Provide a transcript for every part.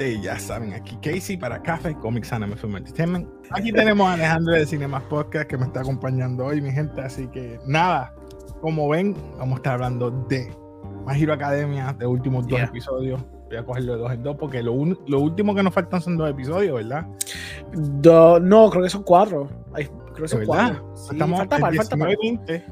gente? Ya saben, aquí Casey para Café Comics Anime Film Entertainment. Aquí tenemos a Alejandro de Cinemas Podcast que me está acompañando hoy, mi gente. Así que nada, como ven, vamos a estar hablando de Magiro Academia, de últimos dos Yeah. episodios. Voy a cogerlo de dos en dos porque lo, un- lo último que nos faltan son dos episodios, ¿verdad? Do- no, creo que son cuatro. Ay, creo que ¿De son cuatro. Sí, Estamos falta en par, falta par. 19, 20,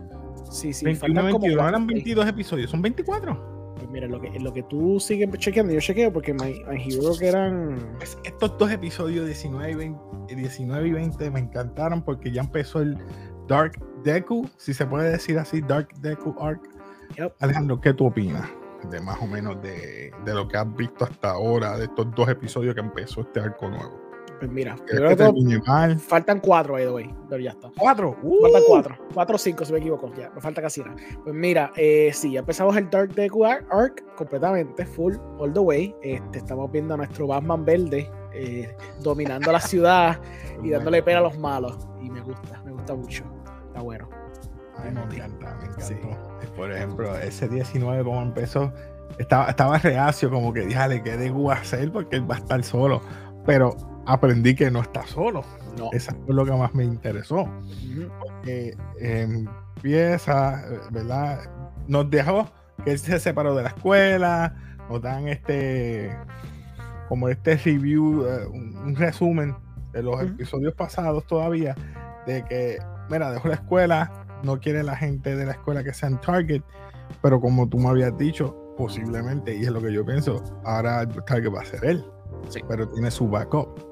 Sí, sí, 21, faltan como 22, cuatro. eran 22 episodios, son 24. Pues mira, lo que, lo que tú sigues chequeando, yo chequeo porque My, My Hero que eran. Pues estos dos episodios 19 y, 20, 19 y 20 me encantaron porque ya empezó el Dark Deku, si se puede decir así, Dark Deku Arc. Yep. Alejandro, ¿qué tú opinas de más o menos de, de lo que has visto hasta ahora, de estos dos episodios que empezó este arco nuevo? Pues mira, faltan cuatro, by the way, pero ya está. ¡Cuatro! Faltan ¡Uh! cuatro, cuatro o cinco, si me equivoco, ya, no falta casi nada. Pues mira, eh, sí, ya empezamos el Dark Deku Ar- Arc completamente, full, all the way. Este, estamos viendo a nuestro Batman verde eh, dominando la ciudad y dándole pena a los malos. Y me gusta, me gusta mucho. Está bueno. Ay, me encanta, me encantó. Sí. Por ejemplo, ese 19 como empezó, estaba, estaba reacio, como que díjale que de a hacer porque él va a estar solo. Pero aprendí que no está solo. No. Eso fue lo que más me interesó. Eh, empieza, ¿verdad? Nos dejó que él se separó de la escuela, nos dan este, como este review, eh, un, un resumen de los episodios pasados todavía, de que, mira, dejó la escuela, no quiere la gente de la escuela que sean target, pero como tú me habías dicho, posiblemente, y es lo que yo pienso, ahora el target va a ser él, Sí. pero tiene su backup.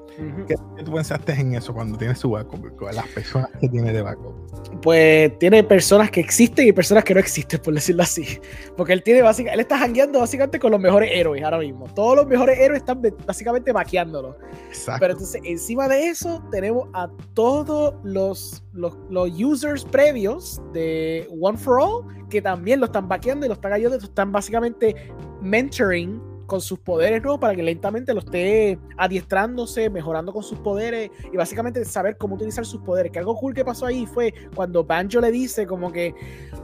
¿Qué, qué tú pensaste en eso cuando tiene su backup? Con las personas que tiene de backup. Pues tiene personas que existen y personas que no existen, por decirlo así. Porque él tiene básicamente, él está jangueando básicamente con los mejores héroes ahora mismo. Todos los mejores héroes están básicamente maquiándolo. Exacto. Pero entonces, encima de eso, tenemos a todos los, los, los users previos de One for All que también lo están vaqueando y lo están ayudando. Están básicamente mentoring con sus poderes nuevos para que lentamente lo esté adiestrándose, mejorando con sus poderes y básicamente saber cómo utilizar sus poderes. Que algo cool que pasó ahí fue cuando Banjo le dice como que,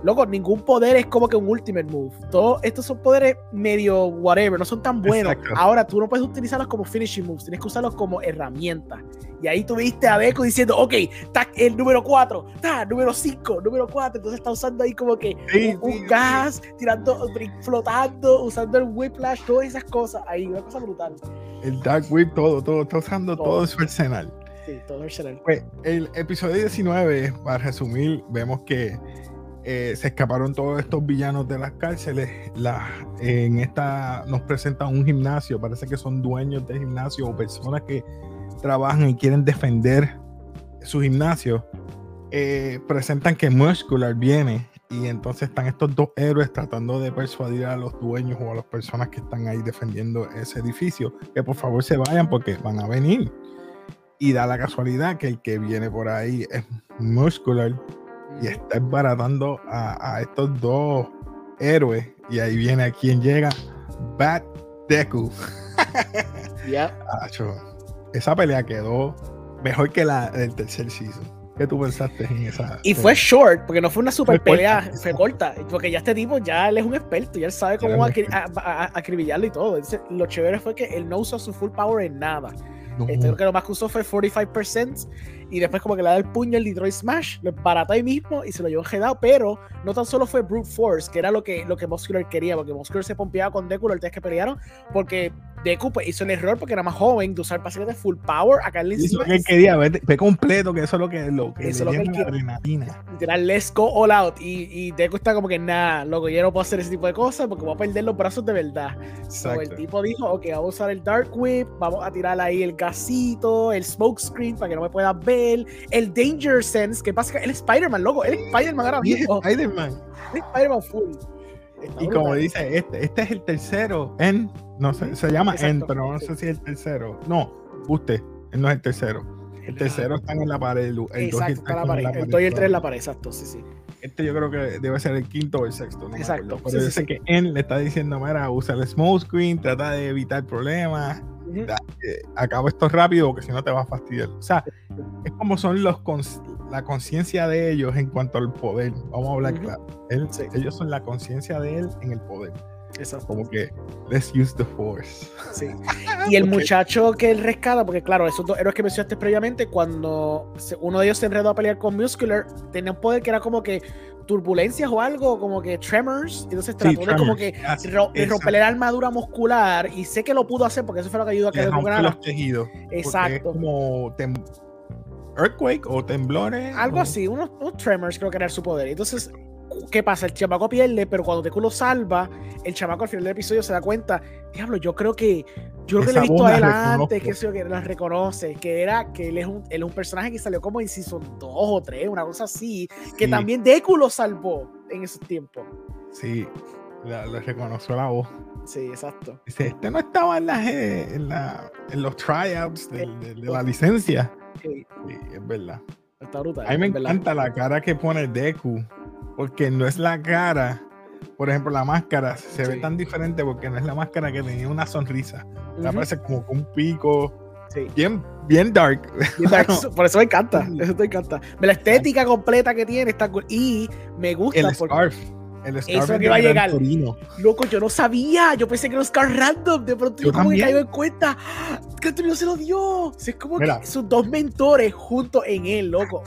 loco, ningún poder es como que un ultimate move. Todos estos son poderes medio whatever, no son tan buenos. Exacto. Ahora tú no puedes utilizarlos como finishing moves, tienes que usarlos como herramientas. Y ahí tuviste a Deku diciendo, ok, tac, el número 4, ta, número 5, número 4. Entonces está usando ahí como que Sí, un, sí. gas, tirando, flotando, usando el whiplash, todas esas cosas. Ahí, una cosa brutal. El Dark Whip, todo, todo, está usando Todo. todo, su arsenal. Sí, todo el. Pues el episodio 19, para resumir, vemos que eh, se escaparon todos estos villanos de las cárceles. La, en esta nos presentan un gimnasio, parece que son dueños del gimnasio o personas que trabajan y quieren defender su gimnasio. Eh, presentan que Muscular viene y entonces están estos dos héroes tratando de persuadir a los dueños o a las personas que están ahí defendiendo ese edificio que por favor se vayan porque van a venir. Y da la casualidad que el que viene por ahí es Muscular y está embaratando a, a estos dos héroes. Y ahí viene a quien llega, Bat Deku. Ya. Acho, esa pelea quedó mejor que la del tercer season. ¿Qué tú pensaste en esa? Y fue short, porque no fue una super Fue corta, pelea, fue corta. Porque ya este tipo, ya él es un experto, ya él sabe cómo acribillarlo y todo. Entonces, lo chévere fue que él no usó su full power en nada. No, Este, creo que lo más que usó fue 45% y después como que le da el puño al Detroit Smash, lo embarató ahí mismo y se lo llevó enjedado, pero no tan solo fue Brute Force, que era lo que, lo que Muscular quería, porque Muscular se pompeaba con Deku los días que pelearon, porque Deku pues, hizo el error porque era más joven de usar básicamente full power, acá en Eso es lo que él quería, ve completo, que eso es lo que, lo que Eso le es lo que la adrenalina. literal, let's go all out. Y, y Deku está como que, nada, loco, yo no puedo hacer ese tipo de cosas porque voy a perder los brazos de verdad. So, el tipo dijo, ok, vamos a usar el Dark Whip, vamos a tirar ahí el gasito, el smoke screen para que no me puedas ver, el Danger Sense, que pasa que es Spider-Man, loco, es Spider-Man ahora mismo. Spider-Man. Es Spider-Man full. Está Y como dice, este, este es el tercero. En, no sé, se llama Exacto, pero no sí. sé si es el tercero. No, usted, él no es el tercero. El tercero está en la pared. El, el Exacto, está en la pared. El pared 2 y el 3 en la pared, exacto, sí, sí. Este yo creo que debe ser el quinto o el sexto. No me Exacto, acuerdo. sí, Pero yo sí, sé sí. que En le está diciendo, mira, usa el smoke screen, trata de evitar problemas. Da- eh, acabo esto rápido porque si no te va a fastidiar. O sea, es como son los cons- la conciencia de ellos en cuanto al poder. Vamos a hablar claro. Él-. Ellos son la conciencia de él en el poder. Exacto. Como que, let's use the force. Sí. Y el muchacho que él rescata, porque claro, esos dos héroes que mencionaste previamente, cuando uno de ellos se enredó a pelear con Muscular, tenía un poder que era como que turbulencias o algo, como que tremors, entonces trató Sí, de como que ro- de romper la armadura muscular, y sé que lo pudo hacer porque eso fue lo que ayudó a que lograra. los tejidos. Exacto. Es como earthquake o temblores. Algo o- así, unos, unos tremors creo que era su poder. Entonces, ¿qué pasa? El chamaco pierde, pero cuando Deku lo salva, el chamaco al final del episodio se da cuenta, diablo, yo creo que yo creo que lo he visto a él antes, que sé que la reconoce, que era que él es un, él es un personaje que salió como en Season 2 o 3, una cosa así, que también Deku lo salvó en esos tiempos. Sí, le reconoció la voz. Sí, exacto. Dice, este no estaba en, las, en, la, en los tryouts de, de- de la licencia. Sí, Sí, es verdad. está brutal. A mí me verdad. encanta la cara que pone Deku, porque no es la cara. Por ejemplo, la máscara se ve tan diferente porque no es la máscara que tenía una sonrisa. Me Ujú, parece como con un pico sí. bien, bien dark. Por eso me encanta, eso me encanta. La estética completa que tiene está cool. Y me gusta El porque scarf. El scarf Eso es que iba a llegar. Torino. Loco, yo no sabía. Yo pensé que era un Scar random. De pronto yo, Yo como que caigo en cuenta. ¡Ah! Que se lo dio. O sea, es como Mira. que sus dos mentores juntos en él, loco.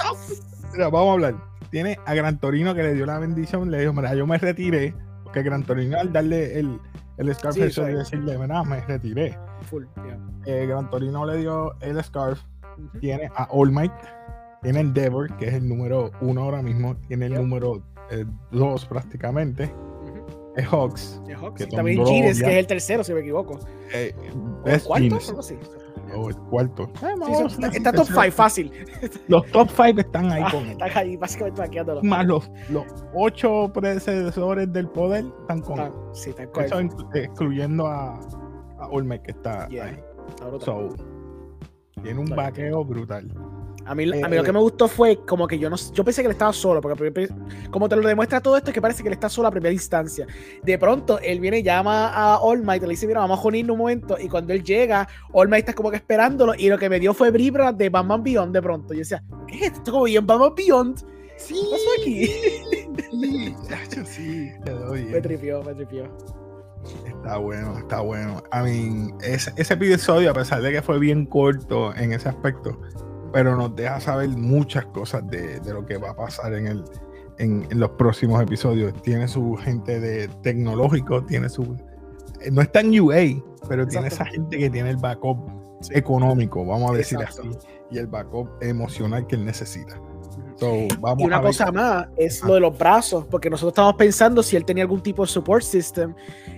Vamos a hablar. Tiene a Gran Torino que le dio la bendición, le dijo, mira, yo me retiré, porque Gran Torino al darle el, el scarf Sí, eso es. decirle, mira, me retiré. Full. yeah. Eh, Gran Torino le dio el scarf, tiene a All Might, tiene Endeavor, que es el número uno ahora mismo, tiene el número eh, dos prácticamente, es Hawks, Y Hawks. Que Y También odia. que es el tercero, si me equivoco. eh, ¿O el Best cuarto? Jeans, Algo así. O el cuarto. Eh, Sí, vamos, sí, está, está top tercero. 5, fácil. Los top 5 están ahí Ah, con él. Están ahí básicamente vaqueándolo. Más los, los ocho predecesores del poder están con él. Ah, sí, está Eso inclu- excluyendo a, a Olmec que está Yeah. ahí. So, tiene un vaqueo brutal. A mí, a mí Eh, lo que me gustó fue como que yo no yo pensé que él estaba solo, porque como te lo demuestra todo esto, es que parece que él está solo a primera instancia. De pronto, él viene y llama a All Might, le dice, mira, vamos a unirnos un momento, y cuando él llega, All Might está como que esperándolo, y lo que me dio fue vibra de Batman Beyond de pronto. Yo decía, ¿qué es esto? Esto como bien Batman Beyond. Sí, ¿Qué pasó aquí? sí, sí, te doy. Me tripió, me tripió. Está bueno, está bueno. I mean, ese, ese episodio, a pesar de que fue bien corto en ese aspecto, pero nos deja saber muchas cosas de, de lo que va a pasar en, el, en, en los próximos episodios. Tiene su gente de tecnológico, tiene su... eh, No está en UA, pero tiene esa gente que tiene el backup Sí. económico, vamos a decir Exacto. así, y el backup emocional que él necesita. So, vamos Y una a ver- cosa más es Ah. lo de los brazos, porque nosotros estábamos pensando si él tenía algún tipo de support system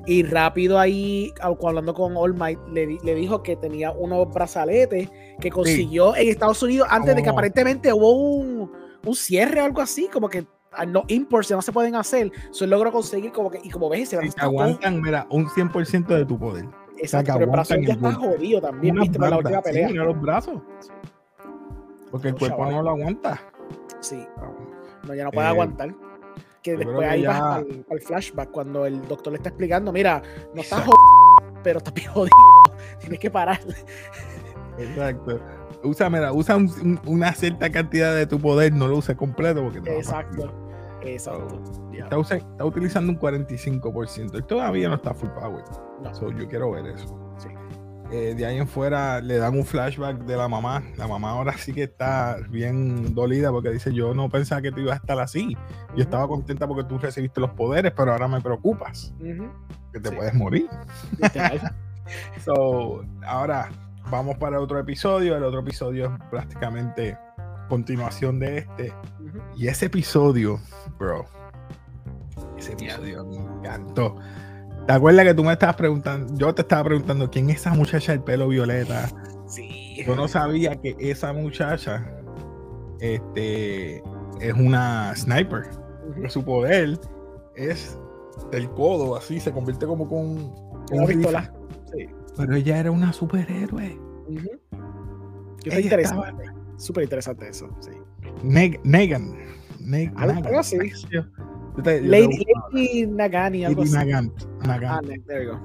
y rápido ahí, hablando con All Might, le, le dijo que tenía unos brazaletes que consiguió en Estados Unidos antes de que Oh. aparentemente hubo un, un cierre o algo así, como que ah, no imports ya no se pueden hacer, so él logró conseguir como que, y como ves, si brazo te todo- aguantan, mira, un 100% de tu poder. exacto, pero el brazo ya está jodido también, viste, por la última sí, pelea. mira los brazos. Porque el cuerpo no lo aguanta. Sí, no, ya no puede Eh, aguantar. Que después que ahí ya- vas al, al flashback cuando el doctor le está explicando, mira, no estás jodido, pero estás bien jodido. Tienes que parar. Exacto. Usa, mira, usa un- un- una cierta cantidad de tu poder, no lo uses completo porque te va a fastidiar. Exacto. Exacto. Está, usa- está utilizando un 45%. Él todavía no está full power. No. So, yo quiero ver eso. Sí. Eh, de ahí en fuera le dan un flashback de la mamá. La mamá ahora sí que está bien dolida porque dice, yo no pensaba que tú ibas a estar así. Yo estaba contenta porque tú recibiste los poderes, pero ahora me preocupas Ujú. que te Sí. puedes morir. So, ahora vamos para otro episodio. El otro episodio es prácticamente continuación de este. Ujú. Y ese episodio, bro, ese episodio me encantó. ¿Te acuerdas que tú me estabas preguntando? Yo te estaba preguntando quién es esa muchacha del pelo violeta. Sí. Yo no sabía que esa muchacha este, es una sniper. Su poder es del codo, así se convierte como con, con Una un pistola. Sí. Pero ella era una superhéroe. Qué Ella interesante. Súper interesante eso. Sí. Neg- Negan. Neg- algo así. Te- Lady. Lady Nagani, algo Lady así. Nagant. Ah, Nagant. ne- there you go.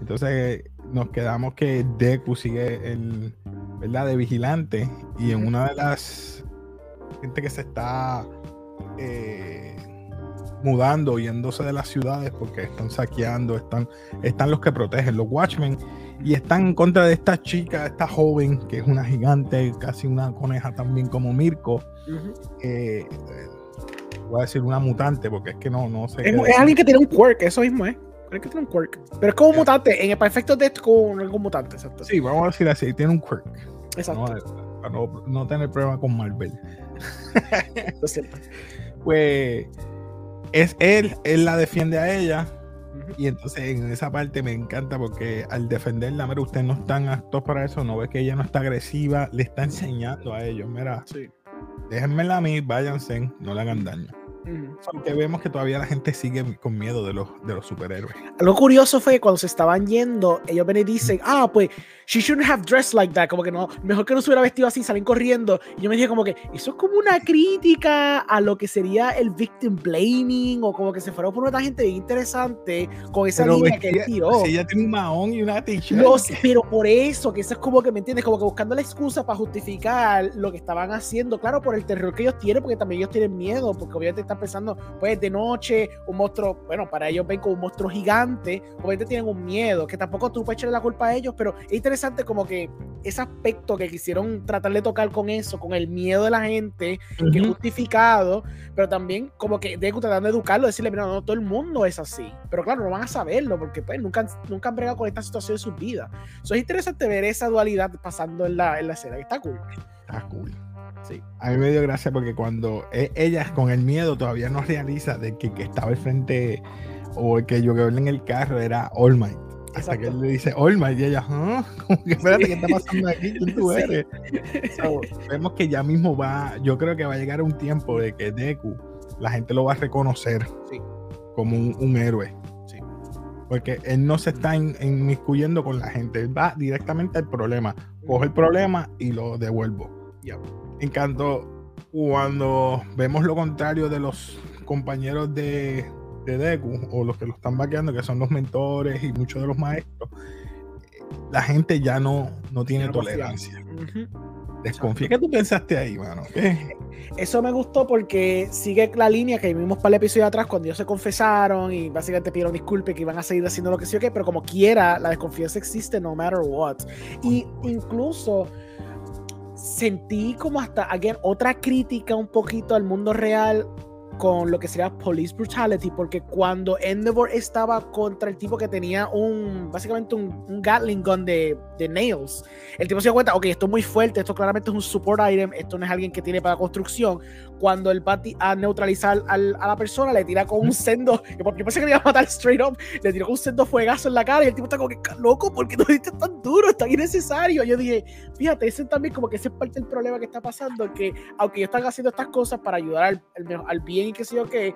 Entonces, nos quedamos que Deku sigue el, ¿verdad? De vigilante y en una de las gente que se está eh, mudando, yéndose de las ciudades porque están saqueando, están, están los que protegen, los Watchmen, y están en contra de esta chica, esta joven, que es una gigante, casi una coneja también como Mirko. Eh, voy a decir una mutante, porque es que no, no sé. Es, alguien que tiene un quirk, eso mismo es. que tiene un quirk. Pero es como un mutante, en el perfecto esto, como un mutante, exacto. Sí, vamos a decir así, tiene un quirk. Exacto. para no, no tener problema con Marvel. Pues es él, él la defiende a ella. Y entonces en esa parte me encanta porque al defenderla, mira, ustedes no están aptos para eso, no ve que ella no está agresiva, le está enseñando a ellos, mira, sí. déjenmela a mí, váyanse, no le hagan daño. Aunque vemos que todavía la gente sigue con miedo de los, de los superhéroes. Lo curioso fue que cuando se estaban yendo, ellos ven y dicen, ah, pues, she shouldn't have dressed like that. Como que no, mejor que no se hubiera vestido así, salen corriendo. Y yo me dije como que, eso es como una crítica a lo que sería el victim blaming, o como que se fuera por una gente interesante con esa línea que él tiró. Si ella tiene un mahón y una t-shirt. No, pero por eso, que eso es como que, ¿me entiendes? Como que buscando la excusa para justificar lo que estaban haciendo. Claro, por el terror que ellos tienen, porque también ellos tienen miedo, porque obviamente están pensando, pues de noche, un monstruo, bueno, para ellos ven como un monstruo gigante, obviamente tienen un miedo, que tampoco tú puedes echarle la culpa a ellos, pero es interesante como que ese aspecto que quisieron tratar de tocar con eso, con el miedo de la gente, que es justificado, pero también como que de tratando de educarlo, decirle, mira, no, todo el mundo es así, pero claro, no van a saberlo, porque pues nunca, nunca han bregado con esta situación en sus vidas. Eso es interesante ver esa dualidad pasando en la, en la escena, está cool. Está cool. Sí. A mí me dio gracia porque cuando e, ella con el miedo todavía no realiza de que, que estaba al frente o el que yo que en el carro era All Might. Hasta que él le dice All Might y ella, ¿Ah? Como que espérate, ¿qué está pasando aquí? ¿Quién tú eres? vemos que ya mismo va, yo creo que va a llegar un tiempo de que Deku, la gente lo va a reconocer como un, héroe. Porque él no se está inmiscuyendo con la gente, él va directamente al problema. Coge el problema y lo devuelvo. Ya encantó cuando vemos lo contrario de los compañeros de, de Deku o los que lo están vaqueando, que son los mentores y muchos de los maestros, la gente ya no, no tiene tolerancia. Desconfía. ¿Qué tú pensaste ahí, mano? Eso me gustó porque sigue la línea que vimos para el episodio de atrás cuando ellos se confesaron y básicamente pidieron disculpas que iban a seguir haciendo lo que sí o qué, pero como quiera, la desconfianza existe no matter what. Y incluso sentí como hasta, again, otra crítica un poquito al mundo real con lo que sería police brutality, porque cuando Endeavor estaba contra el tipo que tenía un, básicamente un, Gatling gun de, de, nails, el tipo se dio cuenta, ok, esto es muy fuerte, esto claramente es un support item, esto no es alguien que tiene para construcción. Cuando el Patty a neutralizar al, a la persona, le tira con un sendo, yo pensé que le iba a matar straight up, le tiró con un sendo fuegazo en la cara y el tipo está como que, loco, ¿por qué no diste tan duro? Está innecesario. Yo dije, fíjate, ese también como que ese es parte del problema que está pasando, que aunque están haciendo estas cosas para ayudar al, al, al bien y que sé yo que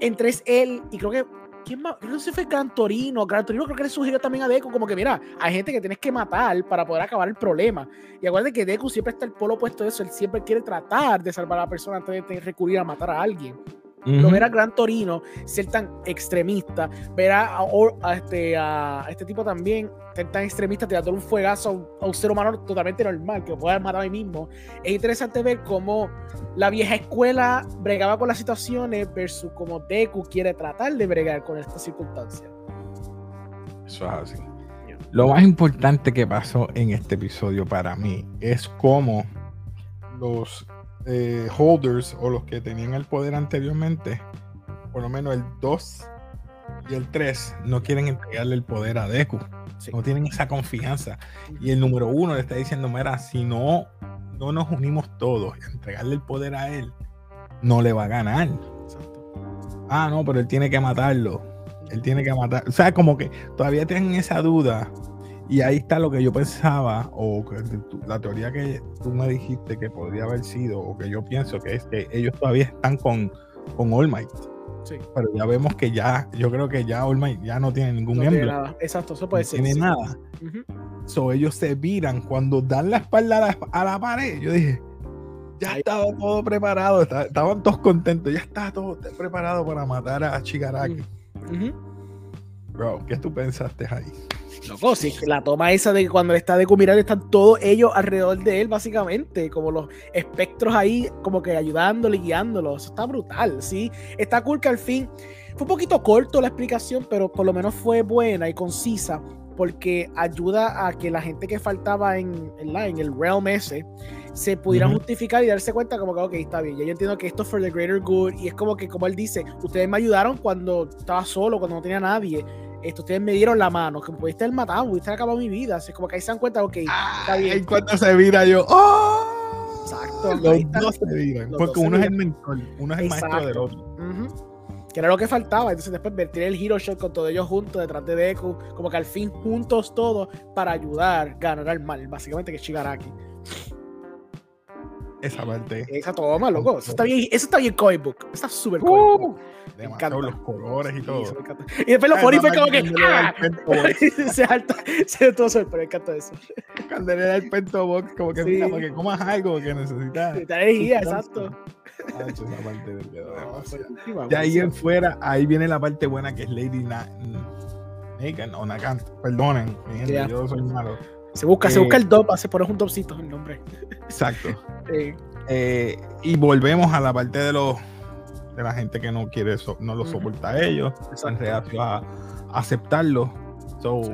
entre él y creo que ¿quién más? no sé si fue Gran Torino. Gran Torino creo que le sugirió también a Deku como que mira, hay gente que tienes que matar para poder acabar el problema. Y acuérdense que Deku siempre está el polo opuesto de eso, él siempre quiere tratar de salvar a la persona antes de recurrir a matar a alguien. No ver a Gran Torino ser tan extremista, ver a, este, a este tipo también ser tan extremista, tirando un fuegazo a un, ser humano totalmente normal, que lo puede haber matado a mí mismo. Es interesante ver cómo la vieja escuela bregaba con las situaciones versus cómo Deku quiere tratar de bregar con estas circunstancias. Eso es así. Lo más importante que pasó en este episodio para mí es cómo los eh, holders o los que tenían el poder anteriormente, por lo menos el 2 y el 3, no quieren entregarle el poder a Deku. No tienen esa confianza. Y el número uno le está diciendo, mira, si no, no nos unimos todos y entregarle el poder a él, no le va a ganar. Ah, no, pero él tiene que matarlo. Él tiene que matar. O sea, como que todavía tienen esa duda y ahí está lo que yo pensaba, o la teoría que tú me dijiste que podría haber sido, o que yo pienso que es que ellos todavía están con, con All Might. Sí. Pero ya vemos que ya, yo creo que ya All Might ya no tiene ningún miembro. Exacto, eso puede no ser. Tiene nada. So ellos se viran cuando dan la espalda a la, pared. Yo dije, ya estaba todo preparado, estaban todos contentos, ya estaba todo preparado para matar a Chigaraki. Bro, ¿qué tú pensaste ahí? Loco, sí, la toma esa de que cuando está de mirando están todos ellos alrededor de él, básicamente, como los espectros ahí, como que ayudándole, guiándolo. Eso está brutal, sí. Está cool que al fin fue un poquito corto la explicación, pero por lo menos fue buena y concisa, porque ayuda a que la gente que faltaba en, en, en el realm ese se pudiera Ujú. justificar y darse cuenta como que, ok, está bien, ya yo entiendo que esto es for the greater good, y es como que, como él dice, ustedes me ayudaron cuando estaba solo, cuando no tenía nadie, esto, ustedes me dieron la mano, que me pudiste haber matado, pudiste haber acabado mi vida, así es como que ahí se dan cuenta, ok, está bien. Y cuando se vira yo, ¡oh! Exacto, Los está. dos se viran. Porque uno es el mentor, uno es el maestro Exacto. del otro. Ujú. Que era lo que faltaba. Entonces después vertir el Hero Shot con todos ellos juntos detrás de Deku. Como que al fin juntos todos para ayudar, ganar al mal. Básicamente que es Shigaraki. Esa parte. Esa toma, loco. Eso está bien, eso está bien comic book. Está súper comic book. Uh, encanta. los colores y todo. me encanta. Y después los fue mamá, como que. ¡ah! se salta, se todo suelto, pero me encanta eso. Cuando le da el pento box, como que Sí. mira, para que comas algo que necesitas. Energía, exacto. Ah, esa parte me De ahí en fuera, ahí viene la parte buena que es Lady Na Nagan o Nagan. Perdonen, yo soy malo. Se busca, se Eh, busca el dop, se pone un dopcito el nombre. Exacto. Eh, Eh, y volvemos a la parte de los de la gente que no quiere so- no lo soporta a ellos, están reacios a, a aceptarlo. So, Sí.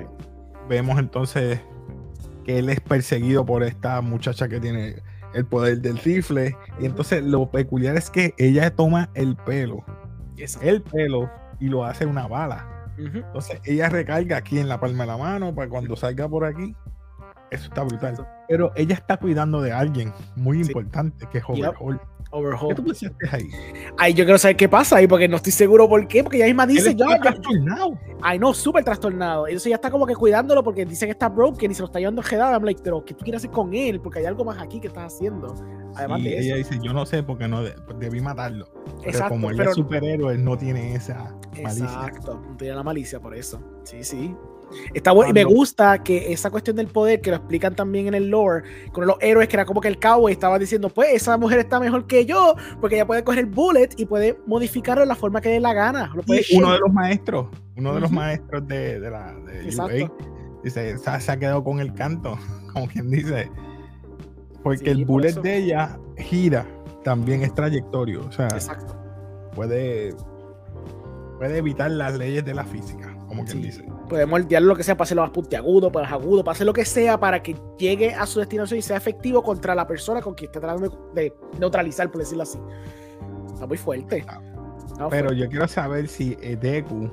vemos entonces que él es perseguido por esta muchacha que tiene el poder del rifle. Y entonces lo peculiar es que ella toma el pelo, exacto. el pelo, y lo hace una bala. Entonces ella recarga aquí en la palma de la mano para cuando salga por aquí. Eso está brutal. Pero ella está cuidando de alguien muy Sí. importante, que es Yep. Overhaul. ¿Qué tú pensaste ahí? Ay, yo quiero saber qué pasa ahí, porque no estoy seguro por qué, porque ella misma dice, Él yo, está trastornado. ay no, súper trastornado. Entonces ya está como que cuidándolo porque dice que está broken y se lo está llevando jedado. I'm like, pero ¿qué tú quieres hacer con él? Porque hay algo más aquí que estás haciendo. Además Y de ella eso. dice, yo no sé porque no de- debí matarlo. Pero Exacto, como él pero- es superhéroe, él no tiene esa malicia. Exacto, no tiene la malicia por eso. Sí, sí. Está bueno, y me gusta que esa cuestión del poder, que lo explican también en el lore, con los héroes, que era como que el cowboy estaba diciendo, pues esa mujer está mejor que yo, porque ella puede coger bullet y puede modificarlo de la forma que dé la gana. Lo puede Y uno de los maestros, uno de los maestros de, de la de Exacto. UA, dice, se, ha- se ha quedado con el canto, como quien dice. Porque Sí, el bullet de ella gira, también es trayectorio. O sea, Exacto. puede, puede evitar las leyes de la física, como quien Sí. dice. Puede moldear lo que sea para hacerlo más puntiagudo, para más agudo, para hacer lo que sea para que llegue a su destinación y sea efectivo contra la persona con quien está tratando de neutralizar, por decirlo así. Está muy fuerte. Está Pero fuerte. yo quiero saber si eh, Deku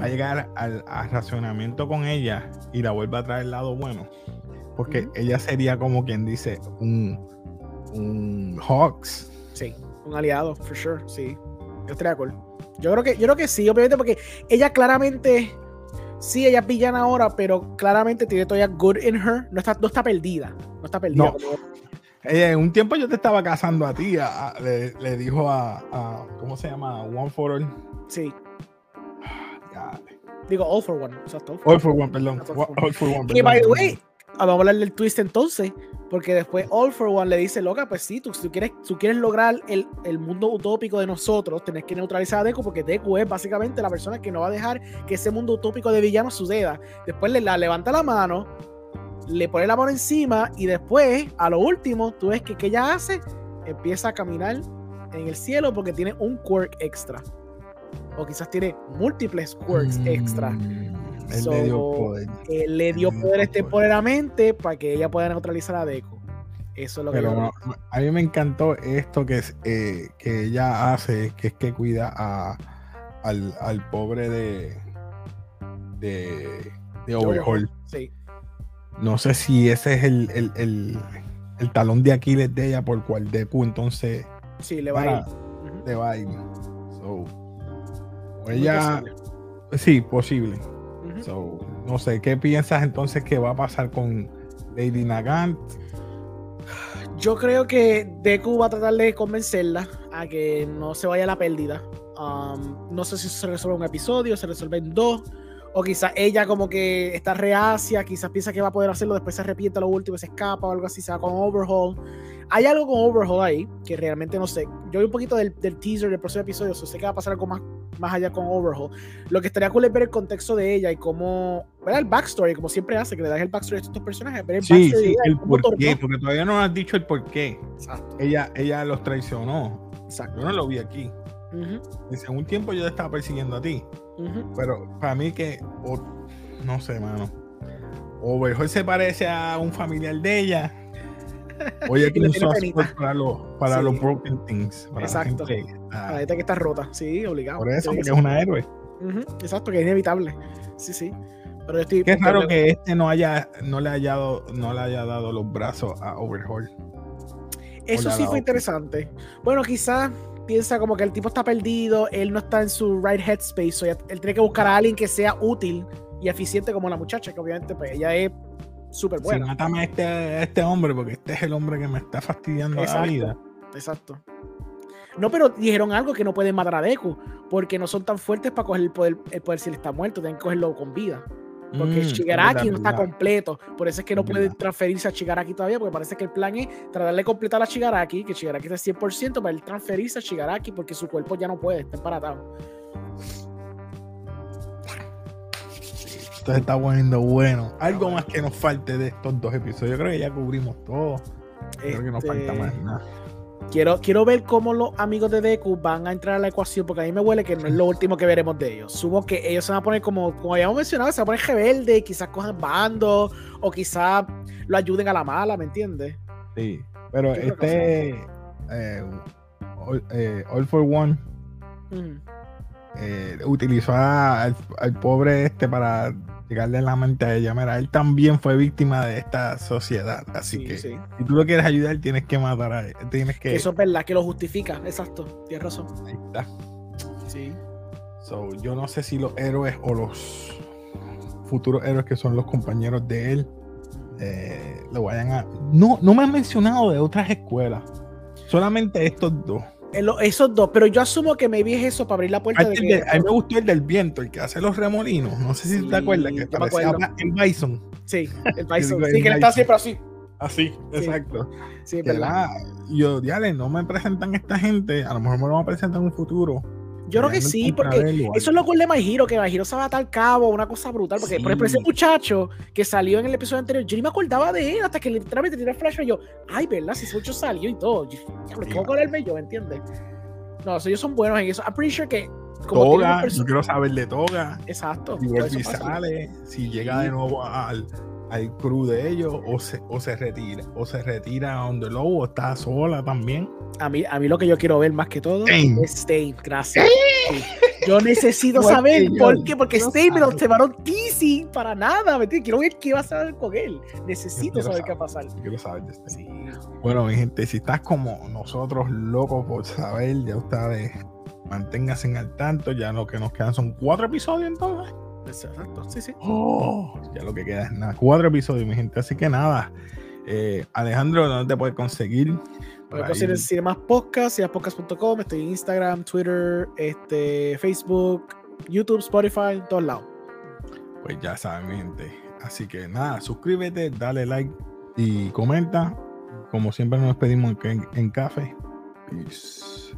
va a llegar al, al racionamiento con ella y la vuelve a traer el lado bueno. Porque ella sería como quien dice un, un Hawks. Sí, un aliado, for sure, sí. Yo estoy de acuerdo. Yo creo que, yo creo que sí, obviamente, porque ella claramente, sí, ella es villana ahora, pero claramente tiene todavía good in her. No está, no está perdida. No está perdida. No. como- Eh, en un tiempo yo te estaba casando a ti, a- a- le, le dijo a, a- ¿cómo se llama? One for All. sí. Ya, Digo, all for one. Exacto. all for All for One, perdón. All for All for One, Que by the way, ah, vamos a hablar del twist entonces, porque después All for One le dice, loca, pues sí, tú, tú quieres, tú quieres lograr el, el mundo utópico de nosotros, tenés que neutralizar a Deku, porque Deku es básicamente la persona que no va a dejar que ese mundo utópico de villanos suceda. Después le la, levanta la mano, le pone la mano encima y después, a lo último, tú ves que ¿qué ella hace? Empieza a caminar en el cielo porque tiene un quirk extra. O quizás tiene múltiples quirks extra. Él le dio poder. Le dio temporalmente para que ella pueda neutralizar a Deku. Eso es lo que Pero no, a mí me encantó esto que, es, eh, que ella hace, que es que cuida a, al, al pobre de, de, de Overhaul. Sí, No sé si ese es el, el, el- el talón de Aquiles de ella por cual Deku entonces sí, le va a ir. Le va a ir. So, Muy ella, posible. sí, posible. So, no sé, ¿qué piensas entonces que va a pasar con Lady Nagant? Yo creo que Deku va a tratar de convencerla a que no se vaya a la pérdida. Um, no sé si se resuelve un episodio, se resuelve en dos. O quizás ella como que está reacia, quizás piensa que va a poder hacerlo, después se arrepiente a lo último, y se escapa o algo así, se va con Overhaul. Hay algo con Overhaul ahí que realmente no sé. Yo vi un poquito del, del teaser del próximo episodio, so sé que va a pasar algo más más allá con Overhaul. Lo que estaría cool es ver el contexto de ella y cómo, ver el backstory, como siempre hace, que le das el backstory a estos personajes, el Sí, backstory de sí, ella el por qué, porque todavía no has dicho el por qué. Exacto, Ella, ella los traicionó. exacto. Yo no lo vi aquí. Ujú, Dice, un tiempo yo te estaba persiguiendo a ti. Pero para mí que, no sé, mano. Overhaul se parece a un familiar de ella. Oye, tiene penita. Sword para los, para Sí. los broken things. Para Exacto. la gente. ah, la gente que está rota, sí, obligado. por eso, porque que es una héroe. Exacto, que es inevitable. Sí, sí. Pero yo estoy. Qué raro que este no haya, no le haya dado, no le haya dado los brazos a Overhaul. Eso sí fue interesante. Bueno, quizás piensa como que el tipo está perdido, él no está en su right headspace, so él tiene que buscar a alguien que sea útil y eficiente como la muchacha, que obviamente pues ella es súper Sí, buena. mátame a este, a este hombre, porque este es el hombre que me está fastidiando Exacto. la vida. Exacto. No, pero dijeron algo que no pueden matar a Deku, porque no son tan fuertes para coger el poder, el poder si él está muerto, tienen que cogerlo con vida. Porque Mm, Shigaraki no está completo. Por eso es que no puede transferirse a Shigaraki todavía, porque parece que el plan es tratar de completar a Shigaraki, que Shigaraki esté 100% para él transferirse a Shigaraki, porque su cuerpo ya no puede, está emparatado. Esto se está poniendo bueno. Algo más que nos falte de estos dos episodios. Yo creo que ya cubrimos todo. Creo que nos falta Este, más nada. Quiero, quiero ver cómo los amigos de Deku van a entrar a la ecuación, porque a mí me huele que no es lo último que veremos de ellos. Sumo que ellos se van a poner como, como habíamos mencionado, se van a poner rebelde, quizás cojan bando, o quizás lo ayuden a la mala, ¿me entiendes? Sí. Pero este. eh, all, eh, All for One Mm. eh, utilizó a- al, al pobre este para llegarle en la mente a ella. Mira, él también fue víctima de esta sociedad. Así Sí, que sí. si tú lo quieres ayudar, tienes que matar a él. Tienes que. Que eso es verdad, que lo justifica, exacto, tienes razón. Ahí está. Sí. So, yo no sé si los héroes o los futuros héroes que son los compañeros de él eh, lo vayan a. No, no me han mencionado de otras escuelas. Solamente estos dos. Esos dos, pero yo asumo que maybe es eso para abrir la puerta de que. de- a mí me gustó el del viento, el que hace los remolinos. No sé si Sí, te acuerdas, que me parecía en Bison. Sí, el Bison. Sí, el que él está siempre así. Así, Sí. exacto. Sí, es verdad. la- yo, diale, no me presentan esta gente. A lo mejor me lo van a presentar en un futuro. Yo creo que sí, porque eso es lo cool de My Hero, que My Hero se va a tal cabo, una cosa brutal. Porque, por ejemplo, ese muchacho que salió en el episodio anterior, yo ni me acordaba de él hasta que literalmente tiré el flash y yo, ay, ¿verdad? Si ese muchacho salió y todo. Yo, Sí, ¿Cómo acordarme yo? ¿Me entiendes? No, ellos son buenos en eso. I'm pretty sure que. Como Toga, yo quiero saber de Toga. Exacto. Si vuelve y sale, si llega de nuevo al, al crew de ellos, o se, o se retira, o se retira a donde Lobo, o está sola también. A mí, a mí lo que yo quiero ver más que todo Stain. es Stain. Gracias. Sí. Yo necesito saber yo, por qué, porque yo Stain me lo llevaron teasing para nada. ¿me entiendes? Quiero ver qué va a hacer con él. Necesito saber qué saber. va a pasar. Yo quiero saber de este. Sí. Bueno, mi gente, si estás como nosotros locos por saber, ya ustedes manténganse al tanto. Ya lo que nos quedan son cuatro episodios entonces. Exacto. Sí, sí. Oh, ya lo que queda es nada. Cuatro episodios, mi gente. Así que nada. Eh, Alejandro, ¿dónde te puedes conseguir? Puedes conseguir Cinemas Podcast, cinemaspodcast.com. Estoy en Instagram, Twitter, este, Facebook, YouTube, Spotify, en todos lados. Pues ya saben, mi gente. Así que nada, suscríbete, dale like y comenta. Como siempre nos despedimos en, en café. Peace.